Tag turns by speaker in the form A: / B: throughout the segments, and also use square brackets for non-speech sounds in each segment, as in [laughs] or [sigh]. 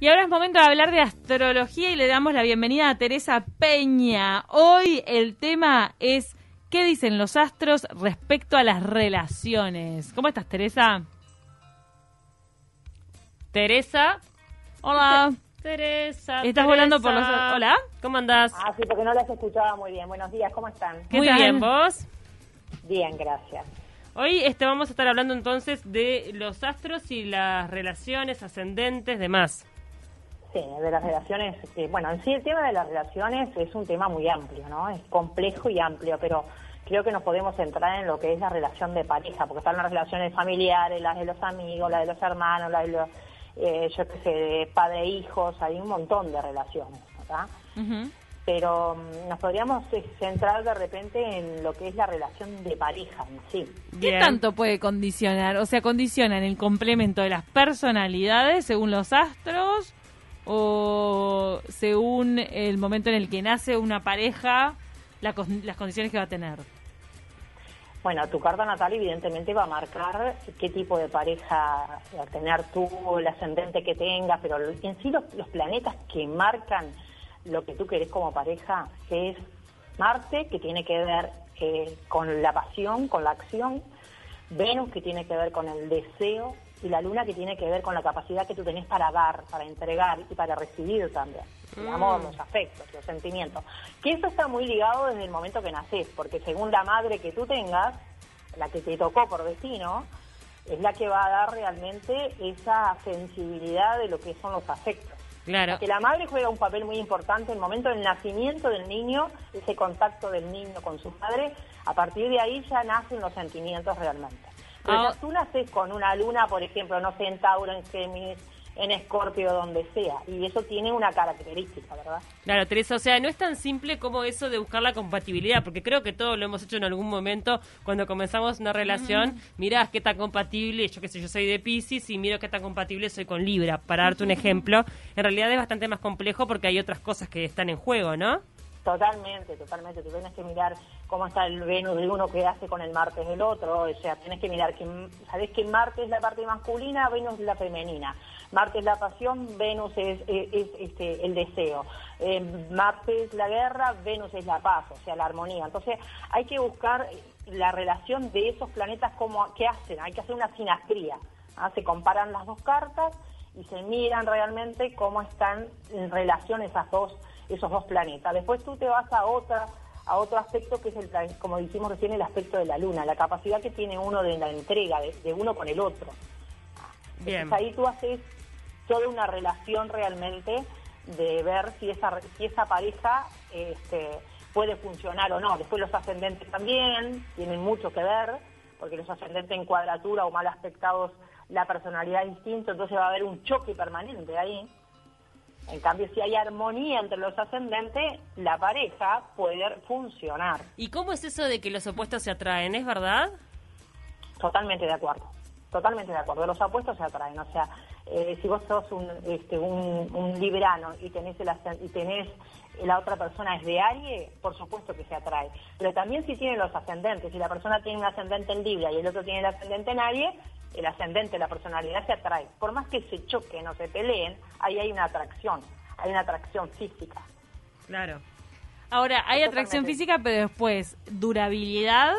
A: Y ahora es momento de hablar de astrología y le damos la bienvenida a Teresa Peña. Hoy el tema es ¿qué dicen los astros respecto a las relaciones? ¿Cómo estás, Teresa? Teresa. Hola. [laughs]
B: Teresa.
A: ¿Estás volando por los... Hola.
B: ¿Cómo andás?
C: Ah, sí, porque no las escuchaba muy bien. Buenos días, ¿cómo están?
A: ¿Qué
B: Muy
A: tal?
B: bien, ¿vos?
C: Bien, gracias.
B: Hoy este, vamos a estar hablando entonces de los astros y las relaciones ascendentes, demás.
C: Sí, de las relaciones, eh, bueno, en sí el tema de las relaciones es un tema muy amplio, ¿no? Es complejo y amplio, pero creo que nos podemos centrar en lo que es la relación de pareja, porque están las relaciones familiares, las de los amigos, las de los hermanos, las de los, eh, yo qué sé, de padre e hijos, hay un montón de relaciones, ¿verdad? Pero mm, nos podríamos eh, centrar de repente en lo que es la relación de pareja en sí.
A: ¿Qué
B: Bien.
A: tanto puede condicionar? O sea, ¿condicionan el complemento de las personalidades según los astros o según el momento en el que nace una pareja, las condiciones que va a tener?
C: Bueno, tu carta natal evidentemente va a marcar qué tipo de pareja va a tener tú, el ascendente que tengas, pero en sí los, los planetas que marcan lo que tú querés como pareja es Marte, que tiene que ver eh, con la pasión, con la acción, Venus, que tiene que ver con el deseo, y la Luna, que tiene que ver con la capacidad que tú tenés para dar, para entregar y para recibir también. El amor, los afectos, los sentimientos. Que eso está muy ligado desde el momento que nacés, porque según la madre que tú tengas, la que te tocó por destino, es la que va a dar realmente esa sensibilidad de lo que son los afectos.
B: Claro.
C: Que la madre juega un papel muy importante en el momento del nacimiento del niño, ese contacto del niño con su padre, a partir de ahí ya nacen los sentimientos realmente. Pero
B: Ah.
C: ya tú con una luna, por ejemplo, no sé, en Tauro, en Géminis, en Escorpio, donde sea, y eso tiene una característica, ¿verdad?
B: Claro, Teresa, o sea, no es tan simple como eso de buscar la compatibilidad, porque creo que todos lo hemos hecho en algún momento cuando comenzamos una relación. Mirá qué tan compatible, yo qué sé, yo soy de Pisces y miro qué tan compatible soy con Libra, para darte un ejemplo. En realidad es bastante más complejo porque hay otras cosas que están en juego, ¿no?
C: Totalmente, totalmente. Tú tienes que mirar cómo está el Venus de uno que hace con el Marte del otro. O sea, tienes que mirar que, sabes que Marte es la parte masculina, Venus es la femenina. Marte es la pasión, Venus es, es, este, el deseo. Eh, Marte es la guerra, Venus es la paz, o sea, la armonía. Entonces, hay que buscar la relación de esos planetas, como, ¿qué hacen? Hay que hacer una sinastría. ¿ah? Se comparan las dos cartas y se miran realmente cómo están en relación esas dos, esos dos planetas. Después tú te vas a otra a otro aspecto que es el como dijimos recién el aspecto de la luna, la capacidad que tiene uno de la entrega de, de uno con el otro.
B: Bien.
C: Entonces ahí tú haces toda una relación realmente de ver si esa si esa pareja este, puede funcionar o no. Después los ascendentes también tienen mucho que ver, porque los ascendentes en cuadratura o mal aspectados la personalidad es distinta, entonces va a haber un choque permanente ahí. En cambio, si hay armonía entre los ascendentes, la pareja puede funcionar.
B: ¿Y cómo es eso de que los opuestos se atraen? ¿Es verdad?
C: Totalmente de acuerdo, totalmente de acuerdo. Los apuestos se atraen, o sea, eh, si vos sos un, este, un, un librano y tenés, el, y tenés la otra persona es de Aries, por supuesto que se atrae. Pero también si tienen los ascendentes, si la persona tiene un ascendente en Libra y el otro tiene el ascendente en Aries, el ascendente, la personalidad se atrae. Por más que se choquen o se peleen, ahí hay una atracción, hay una atracción física.
B: Claro.
A: Ahora, hay atracción física, pero después, durabilidad.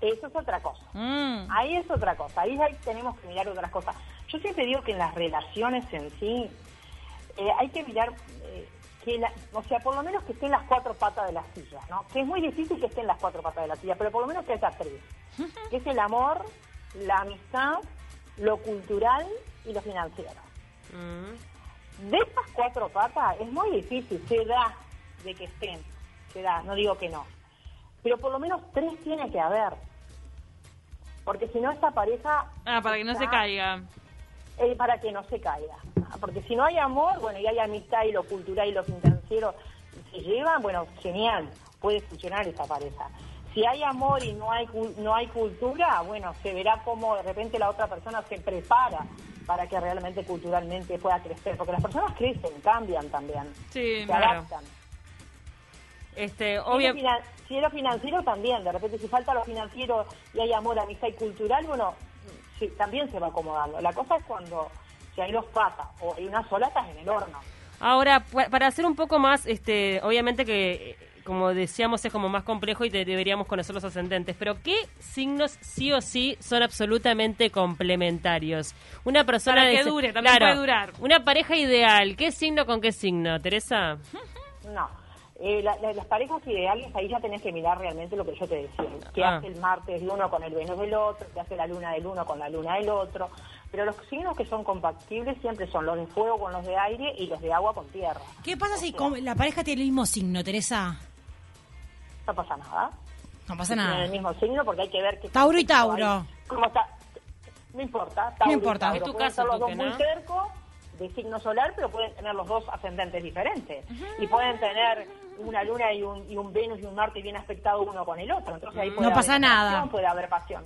C: Eso es otra cosa.
A: Mm.
C: Ahí es otra cosa, ahí tenemos que mirar otras cosas. Yo siempre digo que en las relaciones en sí eh, hay que mirar, eh, que la- o sea, por lo menos que estén las cuatro patas de la silla, ¿no? Que es muy difícil que estén las cuatro patas de la silla, pero por lo menos que haya tres. [laughs] Que es el amor, la amistad, lo cultural y lo financiero.
B: Mm.
C: De estas cuatro patas es muy difícil, se da de que estén, se da, no digo que no. Pero por lo menos tres tiene que haber. Porque si no, esta pareja
A: Ah, para que no se caiga.
C: eh, para que no se caiga. Ah, Porque si no hay amor, bueno, y hay amistad y lo cultural y lo financiero se llevan, bueno, genial, puede funcionar esa pareja. Si hay amor y no hay no hay cultura, bueno, se verá cómo de repente la otra persona se prepara para que realmente culturalmente pueda crecer, porque las personas crecen, cambian también,
A: Sí,
C: se
A: claro.
C: adaptan.
B: Este,
C: Si es
B: obvio,
C: Si es lo financiero también, de repente si falta lo financiero y hay amor, amistad y cultural, bueno, sí, también se va acomodando. La cosa es cuando Si hay dos patas o hay una sola, estás en el horno.
B: Ahora, pa- para hacer un poco más, este, obviamente que, eh, como decíamos, es como más complejo y te- deberíamos conocer los ascendentes, pero ¿qué signos sí o sí son absolutamente complementarios? Una persona...
A: Para que
B: dice-
A: dure, también puede durar.
B: Una pareja ideal, ¿qué signo con qué signo, Teresa? [laughs]
C: No. Eh, la- la- las parejas ideales, ahí ya tenés que mirar realmente lo que yo te decía. ¿Qué
B: Ah.
C: hace el Marte del uno con el Venus del otro? ¿Qué hace la Luna del uno con la Luna del otro? Pero los signos que son compatibles siempre son los de fuego con los de aire y los de agua con tierra.
D: ¿Qué pasa
C: O
D: si
C: sea,
D: com- la pareja tiene el mismo signo, Teresa?
C: No pasa nada.
D: No pasa
C: Tienen
D: nada.
C: el mismo signo porque hay que ver que
D: Tauro y Tauro.
C: ¿Cómo está? No importa. Tauro y
D: importa.
C: Tauro.
B: Es tu
C: Pueden
B: caso,
C: los dos muy
B: ¿no?
C: cercos de signo solar, pero pueden tener los dos ascendentes diferentes. Y pueden tener una luna y un, y un Venus y un Marte bien aspectado uno con el otro. Entonces ahí puede
D: No pasa
C: haber
D: nada.
C: atracción, Puede haber pasión.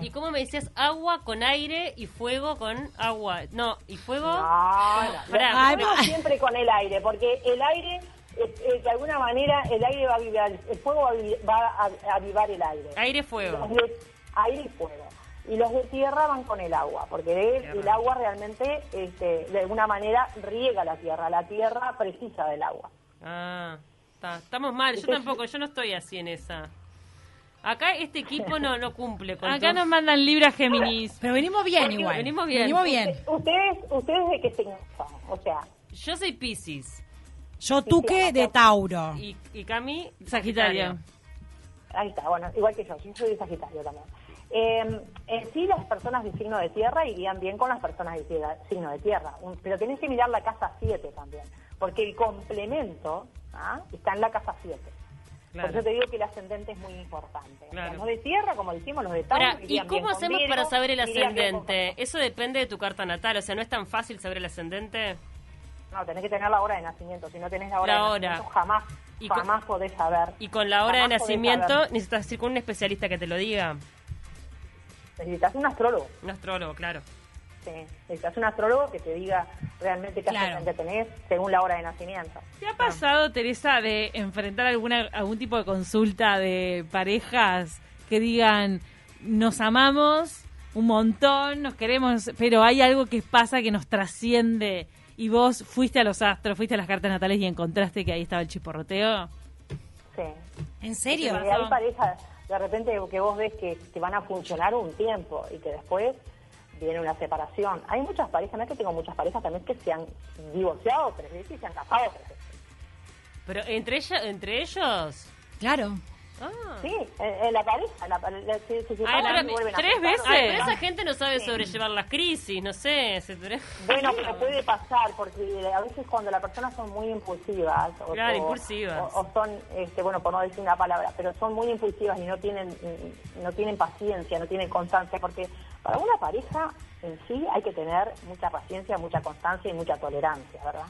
B: ¿Y, y cómo me decías? Agua con aire y fuego con agua. No, ¿y fuego?
C: No, no.
D: No.
C: siempre con el aire, porque el aire, de alguna manera, el aire va a avivar, el fuego va a, va a a avivar el aire.
B: Aire, fuego.
C: De aire y fuego. Y los de tierra van con el agua, porque el, agua realmente, este, de alguna manera, riega la tierra. La tierra precisa del agua.
B: Ah, está- estamos mal. Yo tampoco, yo no estoy así en esa. Acá este equipo no, no cumple con
A: Acá nos mandan Libra Géminis.
D: Pero venimos bien
C: Porque
D: igual.
B: venimos bien.
D: Venimos bien.
C: ¿Ustedes, ustedes de qué signo son? O sea,
B: Yo soy Pisces.
D: Yo tuque de Tauro.
B: Y, y Cami,
A: Sagitario.
C: ahí está, bueno, igual que yo, yo soy de Sagitario también. Eh, en sí, las personas de signo de tierra irían bien con las personas de tierra- signo de tierra, Un- pero tenés que mirar la casa 7 también, porque el complemento ¿ah? está en la casa 7.
B: Claro.
C: Por eso te digo que el ascendente es muy importante.
B: Claro.
C: los de tierra, como dijimos, los de Tauro
B: Ahora, ¿y cómo hacemos
C: Virgo,
B: para saber el ascendente? Eso depende de tu carta natal, o sea, no es tan fácil saber el ascendente.
C: No, tenés que tener la hora de nacimiento. Si no tenés la hora
B: La
C: de
B: hora.
C: nacimiento, jamás,
B: Y con-
C: jamás podés saber.
B: Y con la hora de
C: Jamás
B: nacimiento
C: saber.
B: necesitas ir con un especialista que te lo diga.
C: Necesitas un astrólogo.
B: Un astrólogo, claro.
C: Sí. Necesitas un astrólogo que te diga realmente qué
D: Claro.
C: ascendente tenés según la hora de nacimiento.
A: ¿Te ha pasado, Teresa, de enfrentar alguna algún tipo de consulta de parejas que digan nos amamos un montón, nos queremos, pero hay algo que pasa que nos trasciende y vos fuiste a los astros, fuiste a las cartas natales y encontraste que ahí estaba el chiporroteo?
C: Sí.
D: ¿En serio?
C: Porque hay parejas de repente que vos ves que, que van a funcionar un tiempo y que después viene una separación. Hay muchas parejas, no es que tengo muchas parejas también que se han divorciado tres veces y se han casado tres veces.
B: Pero entre, ella, entre ellos...
D: Claro.
B: Ah.
C: Sí, en, en la pareja, la, la- se, se
B: Ay, pero
C: y
A: ¿tres veces?
B: Ay, pero esa gente no sabe sobrellevar las crisis, no sé. se- [laughs]
C: Bueno, pero puede pasar, porque a veces cuando las personas son muy impulsivas, o,
B: Claro,
C: o-
B: impulsivas.
C: o, o son, este, bueno, por no decir una palabra, pero son muy impulsivas y no tienen, mm, no tienen paciencia, no tienen constancia, porque para una pareja en sí hay que tener mucha paciencia, mucha constancia y mucha tolerancia, ¿verdad?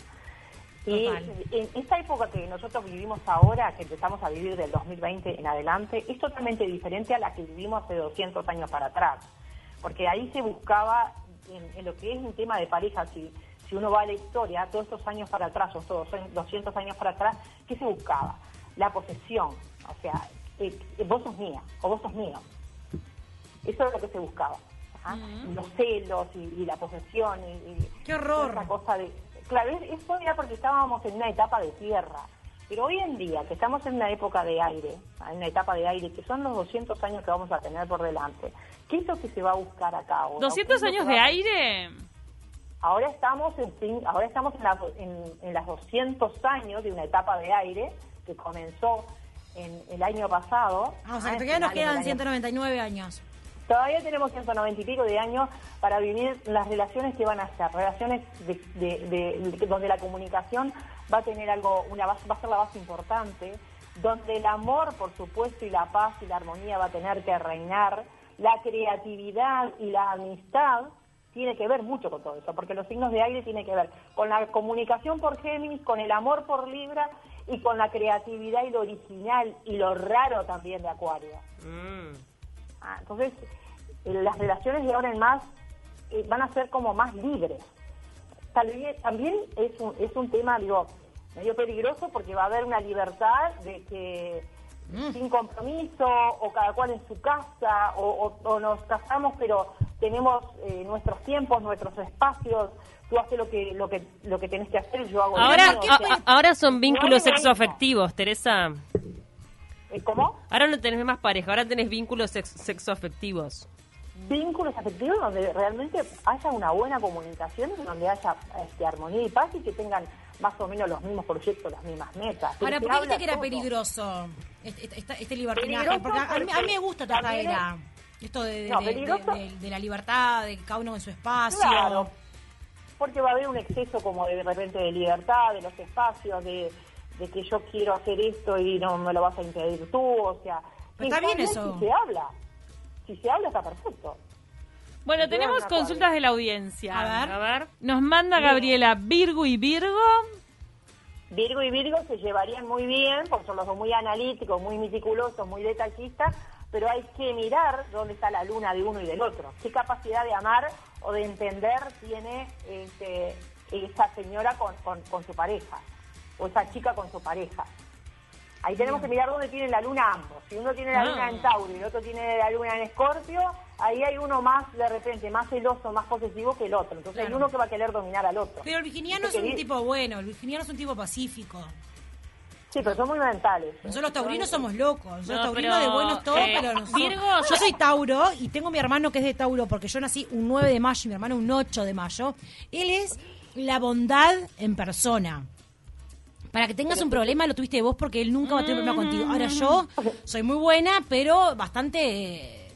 C: Y en esta época que nosotros vivimos ahora, que empezamos a vivir del 2020 en adelante, es totalmente diferente a la que vivimos hace 200 años para atrás. Porque ahí se buscaba, en, en lo que es un tema de pareja, si, si uno va a la historia, todos estos años para atrás, o todos 200 años para atrás, ¿qué se buscaba? La posesión. O sea, eh, eh, vos sos mía o vos sos mío. Eso es lo que se buscaba. ¿ah? Los celos y, y la posesión y, y
D: ¡Qué horror!
C: esa cosa de claro es- eso era porque estábamos en una etapa de tierra pero hoy en día que estamos en una época de aire en una etapa de aire que son los 200 años que vamos a tener por delante qué es lo que se va a buscar acá ahora? ¿Qué
A: ¿200
C: es lo
A: años de aire?
C: ahora estamos en fin- ahora estamos en, la- en, en las 200 años de una etapa de aire que comenzó en el año pasado
D: Ah, o sea,
C: ah,
D: que todavía nos quedan
C: año
D: 199 años.
C: Todavía tenemos 190 y pico de años para vivir las relaciones que van a ser, relaciones de, de- de- de- donde la comunicación va a tener algo, una base, va a ser la base importante, donde el amor, por supuesto, y la paz y la armonía va a tener que reinar, la creatividad y la amistad tiene que ver mucho con todo eso, porque los signos de aire tienen que ver con la comunicación por Géminis, con el amor por Libra y con la creatividad y lo original y lo raro también de Acuario.
B: Mm.
C: Ah, entonces, eh, las relaciones de ahora en más eh, van a ser como más libres. Tal vez también es un, es un tema, digo, medio peligroso porque va a haber una libertad de que sin compromiso, o cada cual en su casa, o, o- o nos casamos pero tenemos eh, nuestros tiempos, nuestros espacios, tú haces lo que, lo que, lo que tenés que hacer y yo hago lo
B: Ahora,
C: mío, o
B: a-
C: sea,
B: a- ahora son vínculos
C: No
B: sexoafectivos, Teresa.
C: Eh, ¿Cómo?
B: Ahora no tenés más pareja, ahora tenés vínculos sex- sexoafectivos.
C: vínculos afectivos donde realmente haya una buena comunicación, donde haya este, armonía y paz y que tengan más o menos los mismos proyectos, las mismas metas.
D: Ahora, ¿por qué dijiste que era
C: todo.
D: peligroso este, este- este libertinaje?
C: Peligroso
D: Porque a, a mí, a mí me gusta toda esta era. Esto de, de-
C: No,
D: de-
C: peligroso.
D: de- de- de la libertad, de cada uno en su espacio.
C: Claro, porque va a haber un exceso como de, repente de libertad, de los espacios, de, de que yo quiero hacer esto y no me lo vas a impedir tú, o sea...
D: Pero está bien eso.
C: Si se habla, si se habla está perfecto.
A: Bueno, tenemos consultas de la audiencia.
D: A ver.
B: A ver.
A: Nos manda Gabriela Virgo y Virgo.
C: Virgo y Virgo se llevarían muy bien, porque son los dos muy analíticos, muy meticulosos, muy detallistas, pero hay que mirar dónde está la luna de uno y del otro. ¿Qué capacidad de amar o de entender tiene este, esa señora con, con- con su pareja? O esa chica con su pareja. Ahí tenemos que mirar dónde tiene la luna ambos. Si uno tiene la
A: Ah.
C: luna en Tauro y el otro tiene la luna en Escorpio, ahí hay uno más, de repente, más celoso, más posesivo que el otro. Entonces hay uno que va a querer dominar al otro.
D: Pero el virginiano es un tipo bueno, el virginiano es un tipo pacífico.
C: Sí, pero son muy mentales.
D: Nosotros los taurinos somos locos. Nosotros
B: No,
D: taurinos
B: pero,
D: de buenos todos,
B: eh,
D: pero nosotros-
B: Virgo-
D: Yo soy Tauro y tengo mi hermano que es de Tauro porque yo nací un 9 de mayo y mi hermano un 8 de mayo. Él es la bondad en persona. Para que tengas un problema lo tuviste vos porque él nunca va a tener problema contigo. Ahora yo soy muy buena, pero bastante eh,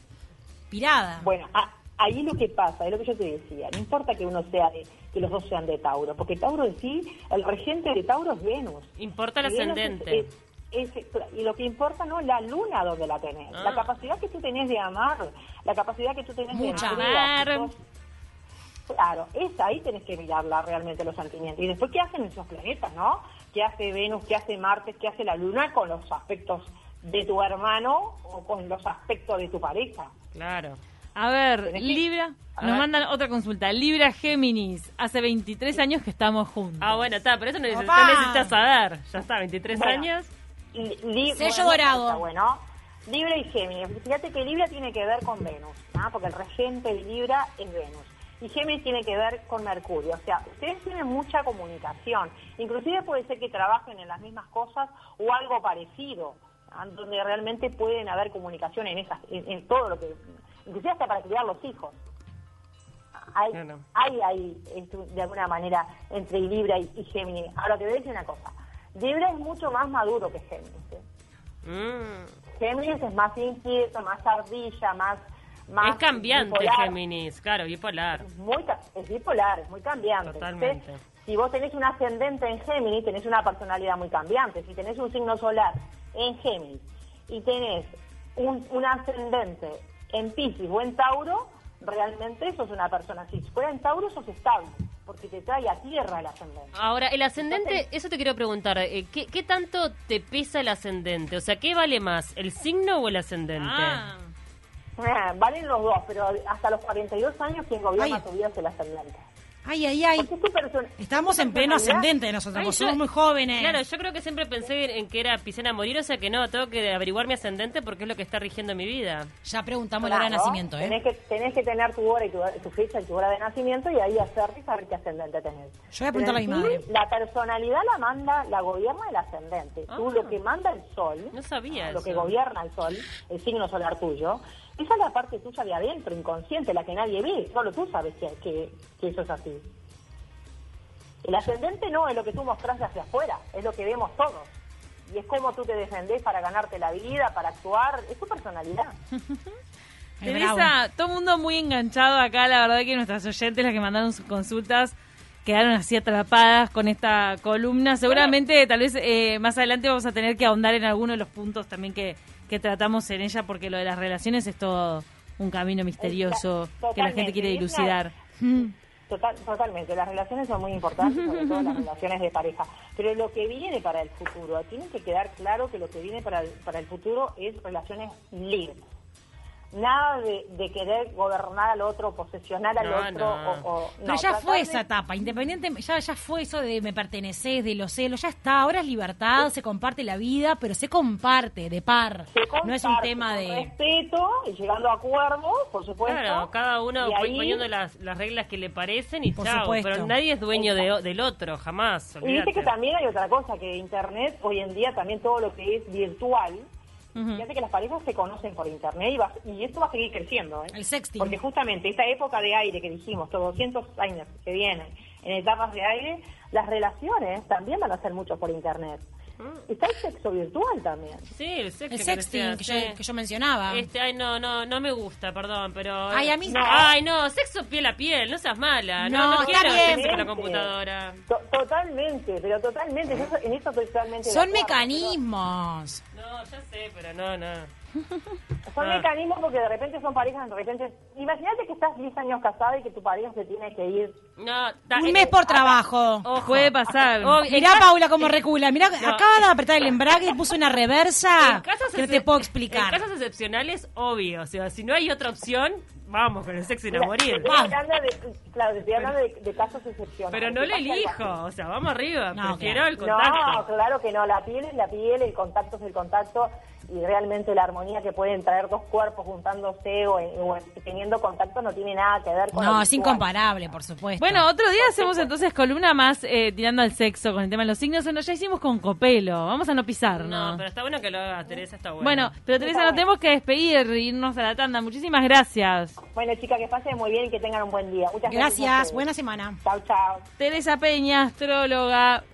D: pirada.
C: Bueno, a- ahí lo que pasa, es lo que yo te decía, no importa que uno sea de, que los dos sean de Tauro, porque Tauro en sí, el regente de Tauro es Venus.
B: Importa el ascendente.
C: es- es- es- y lo que importa no es la luna donde la tenés,
B: Ah.
C: la capacidad que tú tenés de amar, la capacidad que tú tenés
D: Mucha.
C: de
A: Amar.
C: Claro, es ahí tenés que mirarla realmente los sentimientos. Y después, ¿qué hacen esos planetas, no? ¿Qué hace Venus, qué hace Marte, qué hace la Luna con los aspectos de tu hermano o con los aspectos de tu pareja?
B: Claro.
A: A ver, Libra.
C: A
A: Nos
C: ver.
A: mandan otra consulta. Libra Géminis. Hace 23 años que estamos juntos.
B: Ah, bueno, está, pero eso no neces-
D: Opa.
B: no necesitas saber. Ya está, 23
C: Bueno.
B: años.
C: Li- li-
D: Sello
C: bueno,
D: dorado.
C: está Bueno, Libra y Géminis. Fíjate que Libra tiene que ver con Venus, ¿ah? porque el regente de Libra es Venus. Y Géminis tiene que ver con Mercurio. O sea, ustedes tienen mucha comunicación. Inclusive puede ser que trabajen en las mismas cosas o algo parecido, donde realmente pueden haber comunicación en, esas, en, en todo lo que... Inclusive hasta para criar los hijos. Hay, hay, hay esto, de alguna manera entre Libra y, y Géminis. Ahora te voy a decir una cosa. Libra es mucho más maduro que Géminis. ¿eh?
B: Mm.
C: Géminis es más inquieto, más ardilla, más... más
B: Es cambiante
C: bipolar.
B: Géminis, claro, bipolar.
C: Muy, ca- es bipolar, es muy cambiante.
B: Totalmente.
C: Entonces, si vos tenés un ascendente en Géminis, tenés una personalidad muy cambiante. Si tenés un signo solar en Géminis y tenés un, un ascendente en Piscis o en Tauro, realmente sos una persona. Si fuera en Tauro, sos estable, porque te trae a tierra el ascendente.
B: Ahora, el ascendente, eso te quiero preguntar, eh, ¿qué, qué tanto te pesa el ascendente? O sea, ¿qué vale más, el signo o el ascendente?
A: Ah.
C: Ah, [laughs] valen los dos, pero hasta los 42 años quien gobierna
D: Ay.
C: tu vida es el ascendente.
D: Ay, ay, ay. Estamos en pleno ascendente nosotros,
B: Ay, yo-
D: somos muy jóvenes.
B: Claro, yo creo que siempre pensé en, que era pisciana a morir, o sea que no, tengo que averiguar mi ascendente porque es lo que está rigiendo mi vida.
D: Ya preguntamos la hora de
C: Claro,
D: nacimiento, ¿eh?
C: Tenés que, tenés que tener tu hora y tu, tu fecha y tu hora de nacimiento y ahí hacerte y saber qué ascendente tenés.
D: Yo voy a preguntarle a mi madre.
C: sí, La personalidad la manda, la gobierna el ascendente. Tú
B: Ah.
C: lo que manda el sol,
B: No sabía
C: lo
B: eso.
C: que gobierna el sol, el signo solar tuyo, esa es la parte tuya de adentro, inconsciente, la que nadie ve. Solo tú sabes que, que, que eso es así. El ascendente no es lo que tú mostrás hacia afuera, es lo que vemos todos. Y es como tú te defendés para ganarte la vida, para actuar, es tu personalidad. [laughs]
A: Teresa, todo el mundo muy enganchado acá. La verdad que nuestras oyentes, las que mandaron sus consultas, quedaron así atrapadas con esta columna. Seguramente, tal vez eh, más adelante vamos a tener que ahondar en algunos de los puntos también que, que tratamos en ella, porque lo de las relaciones es todo un camino misterioso
C: Totalmente.
A: que la gente quiere dilucidar.
C: Total, totalmente, las relaciones son muy importantes, sobre todo las [laughs] relaciones de pareja. Pero lo que viene para el futuro, tiene que quedar claro que lo que viene para el, para el futuro es relaciones libres. Nada de, de querer gobernar al otro, posesionar al
B: No,
C: otro.
B: no.
C: O, o-
D: Pero
C: no,
D: ya fue
C: de-
D: esa etapa, independiente, ya, ya fue eso de me perteneces, de los celos, ya está, ahora es libertad, se comparte la vida, pero se comparte, de par.
C: se
D: No es un
C: comparte
D: tema de...
C: Respeto y llegando a acuerdos, por supuesto.
B: Claro, cada uno
C: ahí-
B: poniendo las, las reglas que le parecen y
D: Por
B: chao.
D: supuesto.
B: Pero nadie es dueño de- del otro, jamás.
C: Y viste
B: olvídate.
C: que también hay otra cosa, que Internet, hoy en día también todo lo que es virtual,
A: Ujú.
C: Fíjate que las parejas se conocen por internet y, va- y esto va a seguir creciendo. ¿eh?
D: El sexting.
C: Porque justamente esta época de aire que dijimos, todos 200 años que vienen, en etapas de aire, las relaciones también van a ser mucho por internet. Está el sexo virtual también.
B: Sí, el sexo.
D: El
B: que
D: sexting que yo, que yo mencionaba.
B: Este, ay, no, no, no me gusta, perdón, pero...
D: Ay, a mí
B: no. Ay, no, sexo piel a piel, no seas mala. No,
D: No,
B: no,
D: está
B: quiero
D: bien.
B: sexo con la computadora.
C: To- totalmente, pero totalmente, yo en eso estoy totalmente
D: Son
C: acuerdo,
D: mecanismos.
B: No, ya sé, pero no, no.
C: Son
B: Ah.
C: mecanismos porque de repente son parejas, de repente... Imagínate que estás 10 años casada y que tu pareja se tiene que ir.
B: No, da-
D: Un
B: eh,
D: mes por trabajo.
B: Ojo.
A: Puede pasar.
B: Oh, en
D: Mirá,
B: ca-
D: Paula, como recula. Mirá,
B: No.
D: acaba de apretar el embrague y puso una reversa
B: En casos
D: que no
B: excep-
D: te puedo explicar.
B: En casos excepcionales, obvio. O sea, si no hay otra opción, vamos con el sexo sin a morir.
C: Estoy hablando de, claro, estoy hablando de, de casos excepcionales.
B: Pero no
C: algo
B: elijo. O sea, vamos arriba.
D: No,
B: Prefiero
D: claro.
B: el contacto.
C: No, claro que no. La piel es la piel, el contacto es el contacto y realmente la armonía que pueden traer dos cuerpos juntándose o, en- o en- teniendo contacto no tiene nada que ver con
D: No, es incomparable, por supuesto.
A: Bueno, otro día hacemos entonces columna más eh, tirando al sexo con el tema de los signos. Bueno, ya hicimos con Copelo. Vamos a no pisar, ¿no?
B: No, pero está bueno que lo haga Teresa, está bueno.
A: Bueno, pero Teresa, nos tenemos que despedir, irnos a la tanda. Muchísimas gracias.
C: Bueno, chicas, que pasen muy bien y que tengan un buen día. Muchas gracias.
D: Gracias, buena semana.
C: Chao, chao.
A: Teresa Peña, astróloga.